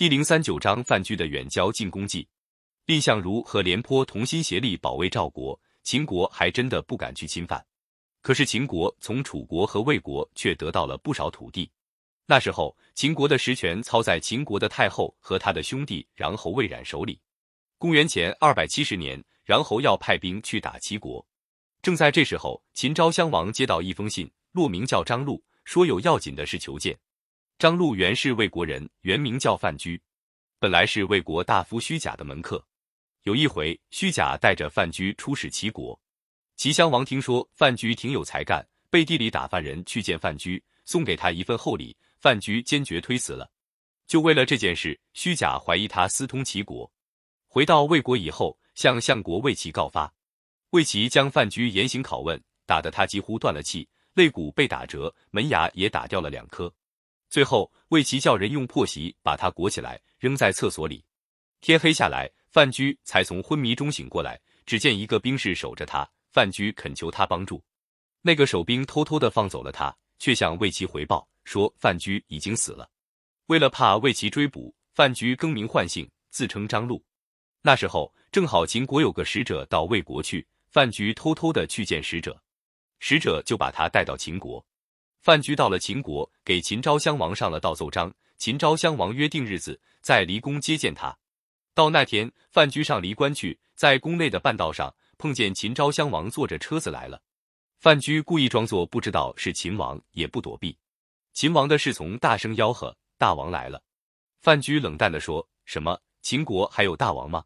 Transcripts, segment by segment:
第零三九章范雎的远交近攻计。蔺相如和廉颇同心协力保卫赵国，秦国还真的不敢去侵犯。可是秦国从楚国和魏国却得到了不少土地。那时候，秦国的实权操在秦国的太后和他的兄弟穰侯魏冉手里。公元前二百七十年，穰侯要派兵去打齐国。正在这时候，秦昭襄王接到一封信，落名叫张禄，说有要紧的事求见。张禄原是魏国人，原名叫范雎，本来是魏国大夫虚假的门客。有一回，虚假带着范雎出使齐国，齐襄王听说范雎挺有才干，背地里打发人去见范雎，送给他一份厚礼，范雎坚决推辞了。就为了这件事，虚假怀疑他私通齐国。回到魏国以后，向相国魏齐告发。魏齐将范雎严刑拷问，打得他几乎断了气，肋骨被打折，门牙也打掉了两颗。最后，魏齐叫人用破席把他裹起来，扔在厕所里。天黑下来，范雎才从昏迷中醒过来，只见一个兵士守着他。范雎恳求他帮助，那个守兵偷偷的放走了他，却向魏齐回报说范雎已经死了。为了怕魏齐追捕，范雎更名换姓，自称张禄。那时候正好秦国有个使者到魏国去。范雎偷偷的去见使者，使者就把他带到秦国。范雎到了秦国，给秦昭襄王上了道奏章。秦昭襄王约定日子在离宫接见他。到那天，范雎上离关去，在宫内的半道上碰见秦昭襄王坐着车子来了。范雎故意装作不知道是秦王，也不躲避。秦王的侍从大声吆喝：“大王来了！”范雎冷淡的说：“什么？秦国还有大王吗？”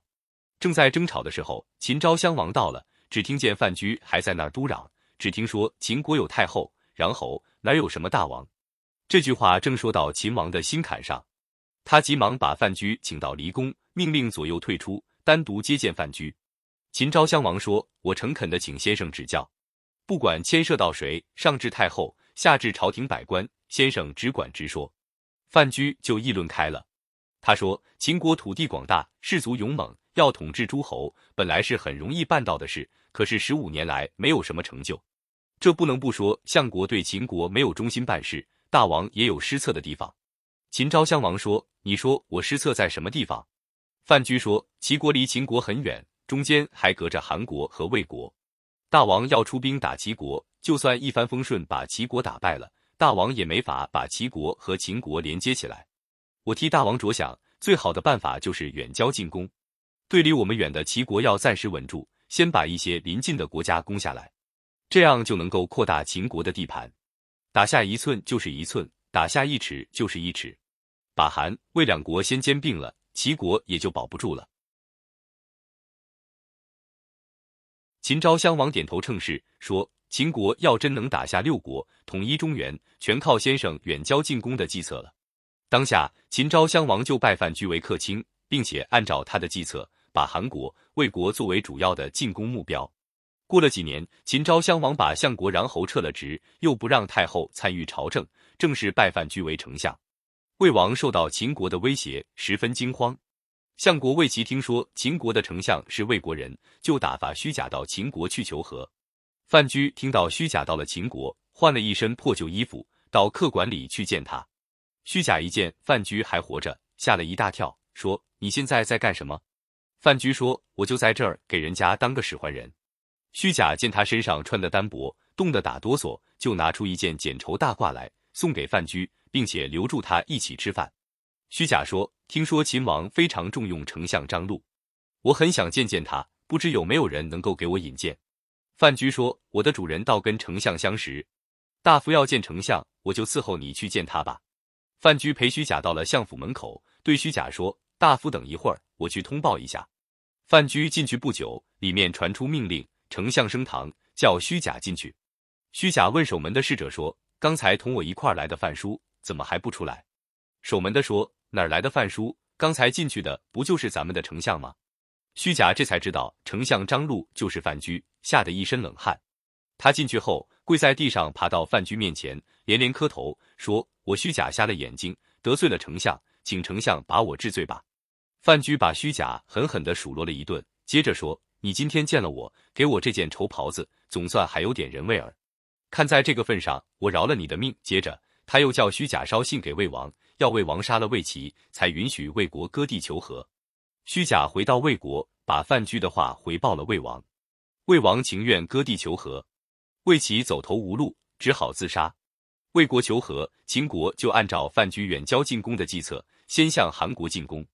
正在争吵的时候，秦昭襄王到了。只听见范雎还在那儿嘟嚷，只听说秦国有太后、然后，哪有什么大王？这句话正说到秦王的心坎上，他急忙把范雎请到离宫，命令左右退出，单独接见范雎。秦昭襄王说：“我诚恳的请先生指教，不管牵涉到谁，上至太后，下至朝廷百官，先生只管直说。”范雎就议论开了。他说：“秦国土地广大，士族勇猛，要统治诸侯，本来是很容易办到的事。”可是十五年来没有什么成就，这不能不说相国对秦国没有忠心办事，大王也有失策的地方。秦昭襄王说：“你说我失策在什么地方？”范雎说：“齐国离秦国很远，中间还隔着韩国和魏国。大王要出兵打齐国，就算一帆风顺把齐国打败了，大王也没法把齐国和秦国连接起来。我替大王着想，最好的办法就是远交近攻，对离我们远的齐国要暂时稳住。”先把一些邻近的国家攻下来，这样就能够扩大秦国的地盘。打下一寸就是一寸，打下一尺就是一尺。把韩、魏两国先兼并了，齐国也就保不住了。秦昭襄王点头称是，说：“秦国要真能打下六国，统一中原，全靠先生远交近攻的计策了。”当下，秦昭襄王就拜范雎为客卿，并且按照他的计策。把韩国、魏国作为主要的进攻目标。过了几年，秦昭襄王把相国穰侯撤了职，又不让太后参与朝政，正式拜范雎为丞相。魏王受到秦国的威胁，十分惊慌。相国魏齐听说秦国的丞相是魏国人，就打发虚假到秦国去求和。范雎听到虚假到了秦国，换了一身破旧衣服，到客馆里去见他。虚假一见范雎还活着，吓了一大跳，说：“你现在在干什么？”范雎说：“我就在这儿给人家当个使唤人。”虚假见他身上穿的单薄，冻得打哆嗦，就拿出一件剪绸大褂来送给范雎，并且留住他一起吃饭。虚假说：“听说秦王非常重用丞相张禄，我很想见见他，不知有没有人能够给我引荐。”范雎说：“我的主人倒跟丞相相识，大夫要见丞相，我就伺候你去见他吧。”范雎陪虚假到了相府门口，对虚假说：“大夫等一会儿，我去通报一下。”范雎进去不久，里面传出命令，丞相升堂，叫虚假进去。虚假问守门的侍者说：“刚才同我一块来的范叔怎么还不出来？”守门的说：“哪来的范叔？刚才进去的不就是咱们的丞相吗？”虚假这才知道丞相张禄就是范雎，吓得一身冷汗。他进去后，跪在地上，爬到范雎面前，连连磕头，说：“我虚假瞎了眼睛，得罪了丞相，请丞相把我治罪吧。”范雎把虚假狠狠地数落了一顿，接着说：“你今天见了我，给我这件绸袍子，总算还有点人味儿。看在这个份上，我饶了你的命。”接着他又叫虚假捎信给魏王，要魏王杀了魏齐，才允许魏国割地求和。虚假回到魏国，把范雎的话回报了魏王。魏王情愿割地求和，魏齐走投无路，只好自杀。魏国求和，秦国就按照范雎远交近攻的计策，先向韩国进攻。